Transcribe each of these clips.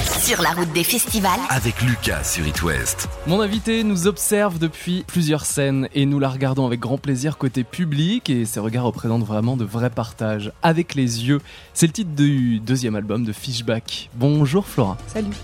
Sur la route des festivals. Avec Lucas sur It West. Mon invité nous observe depuis plusieurs scènes et nous la regardons avec grand plaisir côté public et ses regards représentent vraiment de vrais partages. Avec les yeux, c'est le titre du deuxième album de Fishback. Bonjour Flora. Salut.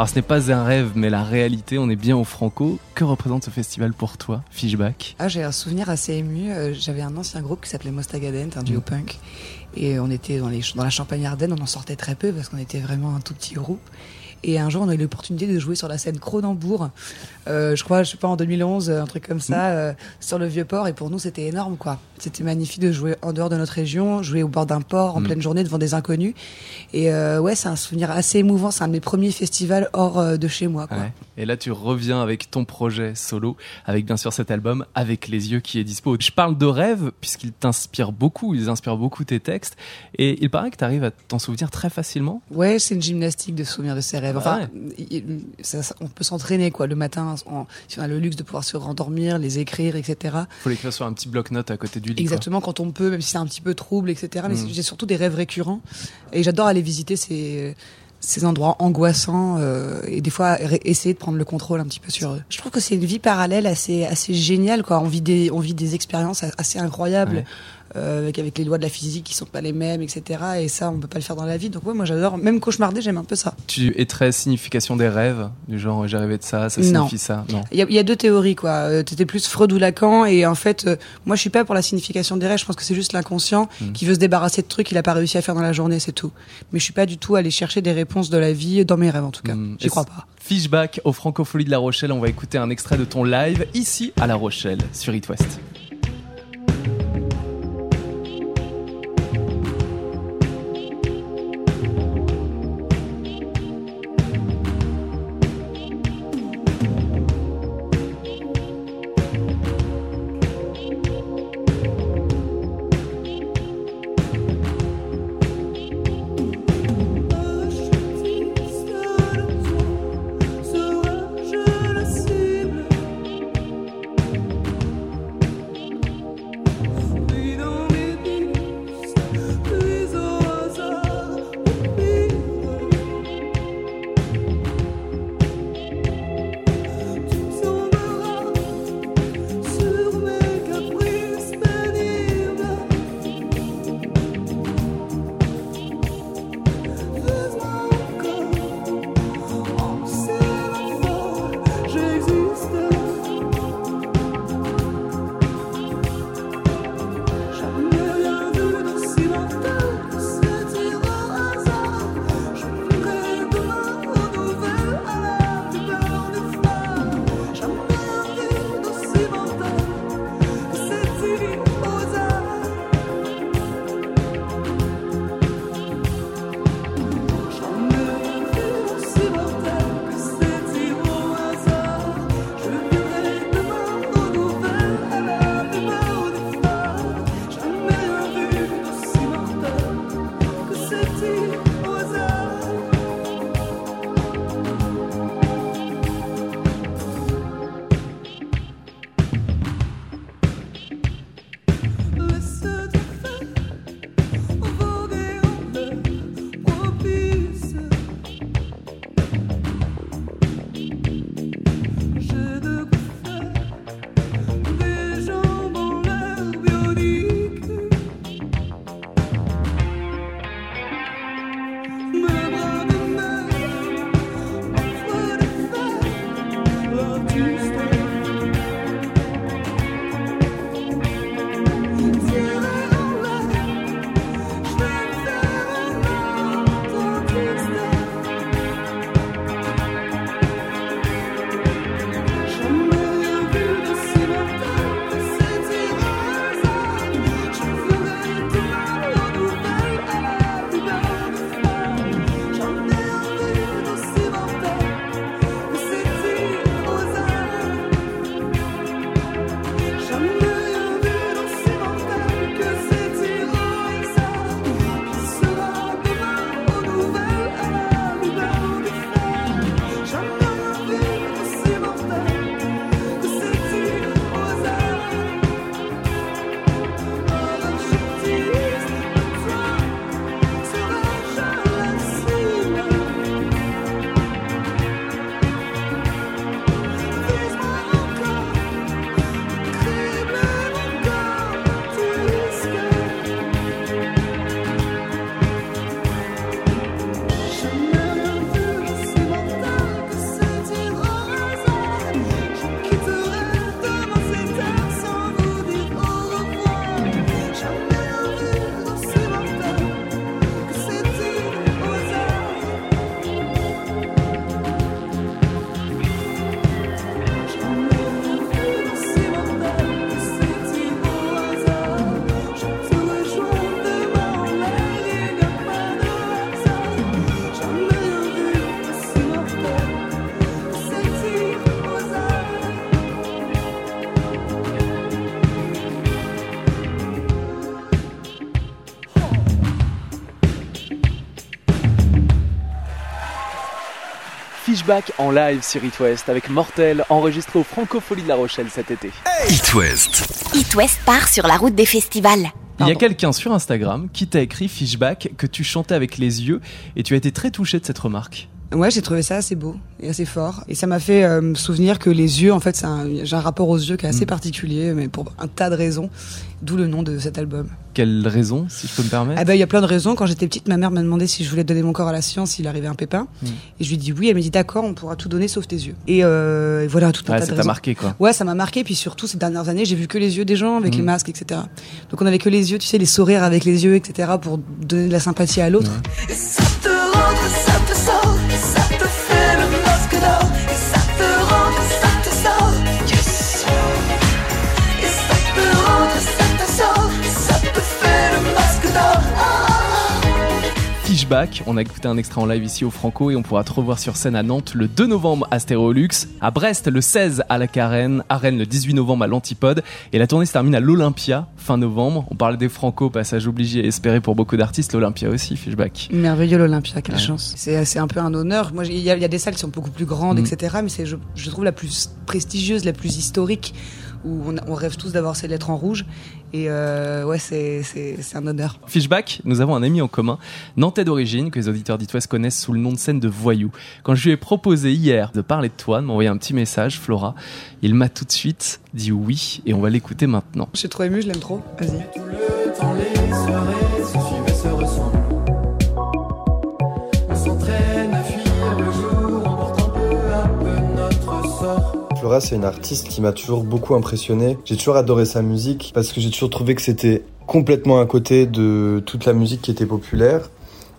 Alors ce n'est pas un rêve mais la réalité, on est bien au Franco. Que représente ce festival pour toi, Fishback? Ah, j'ai un souvenir assez ému. Euh, J'avais un ancien groupe qui s'appelait Mostagadent, un duo punk. Et on était dans, les, dans la Champagne-Ardenne, on en sortait très peu parce qu'on était vraiment un tout petit groupe. Et un jour, on a eu l'opportunité de jouer sur la scène Cronenbourg. Euh, je crois, je sais pas, en 2011, un truc comme ça, euh, sur le Vieux-Port. Et pour nous, c'était énorme, quoi. C'était magnifique de jouer en dehors de notre région, jouer au bord d'un port, en Mm. pleine journée, devant des inconnus. Et euh, ouais, c'est un souvenir assez émouvant. C'est un de mes premiers festivals hors euh, de chez moi, quoi. Ouais. Et là, tu reviens avec ton projet solo, avec bien sûr cet album, avec les yeux qui est dispo. Je parle de rêve, puisqu'il t'inspire beaucoup, ils inspirent beaucoup tes textes. Et il paraît que tu arrives à t'en souvenir très facilement. Ouais, c'est une gymnastique de souvenir de ses rêves. Enfin, Ouais. il- ça- ça- on peut s'entraîner quoi le matin en- si on a le luxe de pouvoir se rendormir, les écrire, etc. faut l'écrire sur un petit bloc-notes à côté du lit. quoi. Exactement quand on peut, même si c'est un petit peu trouble, etc. Mais Mm. j'ai surtout des rêves récurrents et j'adore aller visiter ces ces endroits angoissants euh, et des fois essayer de prendre le contrôle un petit peu sur eux. Je trouve que c'est une vie parallèle assez assez géniale quoi. On vit des on vit des expériences assez incroyables. Ouais. Euh, avec, avec les lois de la physique qui sont pas les mêmes, etc. Et ça, on peut pas le faire dans la vie. Donc ouais, moi j'adore. Même cauchemarder, j'aime un peu ça. Tu es très signification des rêves, du genre j'ai rêvé de ça, ça Non. signifie ça. Non. Il y a, il y a deux théories, quoi. Euh, T'étais plus Freud ou Lacan, et en fait, euh, moi, je suis pas pour la signification des rêves. Je pense que c'est juste l'inconscient Mm. qui veut se débarrasser de trucs qu'il a pas réussi à faire dans la journée, c'est tout. Mais je suis pas du tout allé chercher des réponses de la vie dans mes rêves, en tout cas. Mm. J'y crois pas. Fishback au Francofolie de La Rochelle, on va écouter un extrait de ton live ici à La Rochelle sur It West. En live sur It West avec Mortel enregistré au Francofolie de La Rochelle cet été. It West. It West part sur la route des festivals. Il y a quelqu'un sur Instagram qui t'a écrit Fishback que tu chantais avec les yeux et tu as été très touché de cette remarque. Ouais, j'ai trouvé ça assez beau et assez fort. Et ça m'a fait euh, me souvenir que les yeux, en fait, j'ai un rapport aux yeux qui est assez Mm. particulier, mais pour un tas de raisons. D'où le nom de cet album. Quelle raison, si je peux me permettre? Ah ben, il y a plein de raisons. Quand j'étais petite, ma mère m'a demandé si je voulais donner mon corps à la science s'il arrivait un pépin. Mm. Et je lui ai dit oui. Elle m'a dit d'accord, on pourra tout donner sauf tes yeux. Et, euh, et voilà, tout un Ouais, tas ça de t'a raisons. marqué quoi. Ouais, ça m'a marqué. Puis surtout, ces dernières années, j'ai vu que les yeux des gens avec Mm. les masques, etc. Donc on avait que les yeux, tu sais, les sourires avec les yeux, etc. pour donner de la sympathie à l'autre. Le On a écouté un extrait en live ici au Franco et on pourra te revoir sur scène à Nantes le 2 novembre à Stéréolux, à Brest le 16 à la Carène, à Rennes le 18 novembre à l'Antipode et la tournée se termine à l'Olympia fin novembre. On parlait des Franco, passage obligé et espéré pour beaucoup d'artistes, l'Olympia aussi, Fishback. Merveilleux l'Olympia, quelle Ouais. chance. C'est c'est un peu un honneur. Moi, il y, a- il y a des salles qui sont beaucoup plus grandes, Mm. etc. Mais c'est, je, je trouve, la plus prestigieuse, la plus historique, où on, on rêve tous d'avoir ces lettres en rouge. Et euh, ouais, c'est c'est- c'est un honneur. Fishback, nous avons un ami en commun, nantais d'origine, que les auditeurs d'It West connaissent sous le nom de scène de Voyou. Quand je lui ai proposé hier de parler de toi, de m'envoyer un petit message, Flora, il m'a tout de suite dit oui et on va l'écouter maintenant. Je suis trop émue, je l'aime trop. Vas-y. Flora, c'est une artiste qui m'a toujours beaucoup impressionné. J'ai toujours adoré sa musique parce que j'ai toujours trouvé que c'était complètement à côté de toute la musique qui était populaire.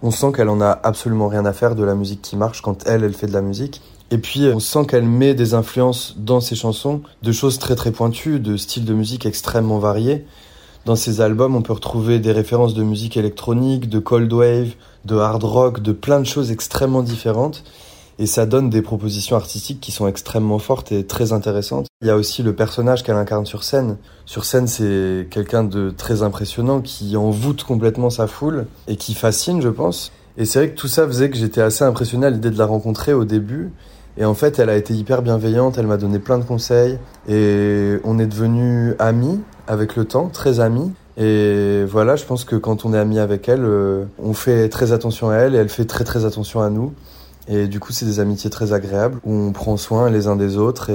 On sent qu'elle en a absolument rien à faire de la musique qui marche quand elle, elle fait de la musique. Et puis, on sent qu'elle met des influences dans ses chansons, de choses très très pointues, de styles de musique extrêmement variés. Dans ses albums, on peut retrouver des références de musique électronique, de cold wave, de hard rock, de plein de choses extrêmement différentes. Et ça donne des propositions artistiques qui sont extrêmement fortes et très intéressantes. Il y a aussi le personnage qu'elle incarne sur scène. Sur scène, c'est quelqu'un de très impressionnant qui envoûte complètement sa foule et qui fascine, je pense. Et c'est vrai que tout ça faisait que j'étais assez impressionné à l'idée de la rencontrer au début. Et en fait, elle a été hyper bienveillante, elle m'a donné plein de conseils. Et on est devenus amis avec le temps, très amis. Et voilà, je pense que quand on est amis avec elle, euh, on fait très attention à elle et elle fait très très attention à nous. Et du coup, c'est des amitiés très agréables où on prend soin les uns des autres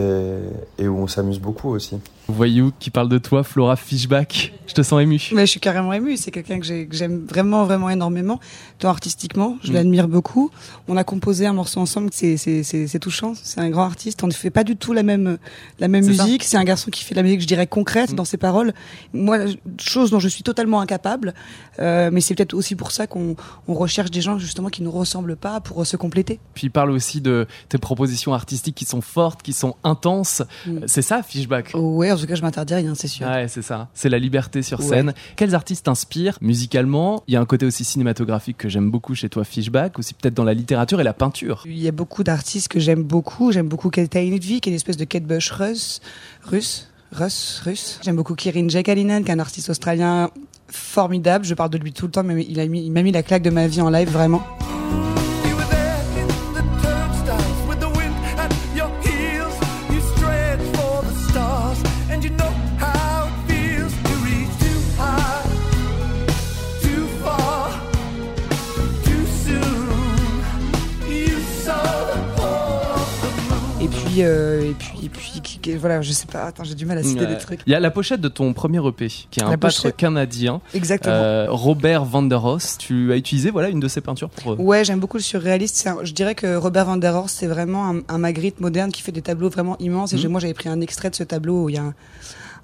et, où on s'amuse beaucoup aussi. Voyou qui parle de toi, Flora Fishback. Je te sens ému. Mais je suis carrément émue. C'est quelqu'un que j'ai- que j'aime vraiment, vraiment énormément. Tant artistiquement, je l'admire beaucoup. On a composé un morceau ensemble. C'est, touchant. C'est un grand artiste. On ne fait pas du tout la même, la même musique. C'est un garçon qui fait de la musique, je dirais, concrète Mm. dans ses paroles. Moi, chose dont je suis totalement incapable. Euh, mais c'est peut-être aussi pour ça qu'on on recherche des gens justement qui nous ressemblent pas pour se compléter. Puis il parle aussi de tes propositions artistiques qui sont fortes, qui sont intenses. Mm. C'est ça, Fishback Ouais, en tout cas, je m'interdis rien, c'est sûr. Ouais, c'est ça. C'est la liberté sur Ouais. scène. Quels artistes t'inspirent musicalement? Il y a un côté aussi cinématographique que j'aime beaucoup chez toi, Fishback, aussi peut-être dans la littérature et la peinture. Il y a beaucoup d'artistes que j'aime beaucoup. J'aime beaucoup Kate Inutvi, qui est une espèce de Kate Bush russe. Russe Russe, russe. J'aime beaucoup Kirin Jekalinen, qui est un artiste australien formidable. Je parle de lui tout le temps, mais il a mis- il m'a mis la claque de ma vie en live, vraiment. Voilà, je sais pas. Attends, j'ai du mal à citer Ouais. des trucs. Il y a la pochette de ton premier EP, qui est un La peintre pochette. canadien, Exactement. euh, Robert Vanderos. Tu as utilisé voilà une de ses peintures pour. euh, Ouais, j'aime beaucoup le surréaliste. Un- je dirais que Robert Van der Horst, c'est vraiment un, un Magritte moderne qui fait des tableaux vraiment immenses. Et Mhm. moi, j'avais pris un extrait de ce tableau où il y a un,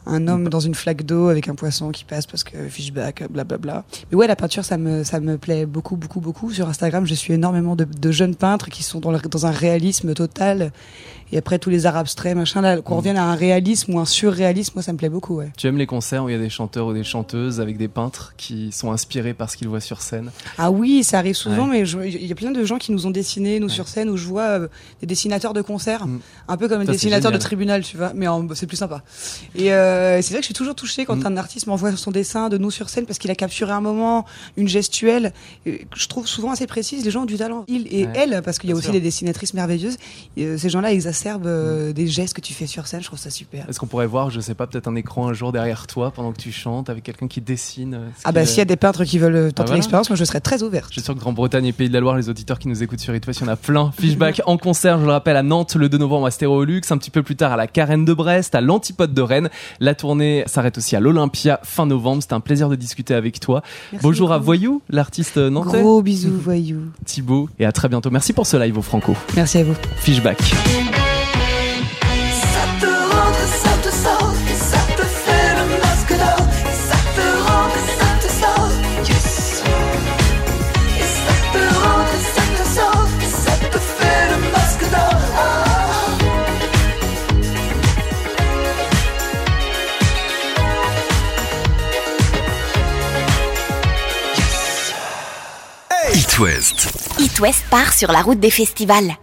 un homme dans une flaque d'eau avec un poisson qui passe parce que fishback, blablabla. Mais ouais, la peinture, ça me, ça me plaît beaucoup, beaucoup, beaucoup. Sur Instagram, je suis énormément de, de jeunes peintres qui sont dans, le- dans un réalisme total. Et après, tous les arts abstraits, machin, là, qu'on Mhm. revienne à un réalisme ou un surréalisme, moi, ça me plaît beaucoup, ouais. Tu aimes les concerts où il y a des chanteurs ou des chanteuses avec des peintres qui sont inspirés par ce qu'ils voient sur scène? Ah oui, ça arrive souvent, Ouais. mais il y a plein de gens qui nous ont dessiné, nous sur scène, où je vois euh, des dessinateurs de concerts, Mm. un peu comme un dessinateur de tribunal, tu vois, mais c'est plus sympa. Et, euh, c'est vrai que je suis toujours touchée quand Mm. un artiste m'envoie son dessin de nous sur scène parce qu'il a capturé un moment, une gestuelle euh, que je trouve souvent assez précise. Les gens ont du talent. Il et Ouais, elle, parce qu'il y a aussi sûr. des dessinatrices merveilleuses. euh, ces gens-là exacerbent euh, des gestes que tu fais sur scène. Je trouve ça super. Est-ce qu'on pourrait voir, je sais pas, peut-être un écran un jour derrière toi pendant que tu chantes avec quelqu'un qui dessine euh, Ah bah s'il y a des peintres qui veulent euh, tenter voilà. l'expérience, moi je serais très ouverte. Je suis sûr que Grande-Bretagne et Pays de la Loire, les auditeurs qui nous écoutent sur It West, il y en a plein. Fishback en concert, je le rappelle, à Nantes le 2 novembre à Stéréolux, un petit peu plus tard à la Carène de Brest, à l'Antipode de Rennes. La tournée s'arrête aussi à l'Olympia fin novembre. C'était un plaisir de discuter avec toi. Merci Bonjour à. Voyou, l'artiste nantais, Gros bisous, voyou. Thibaut, et à très bientôt. Merci pour ce live au Franco. Merci à vous. Fishback. It West. Part sur la route des festivals.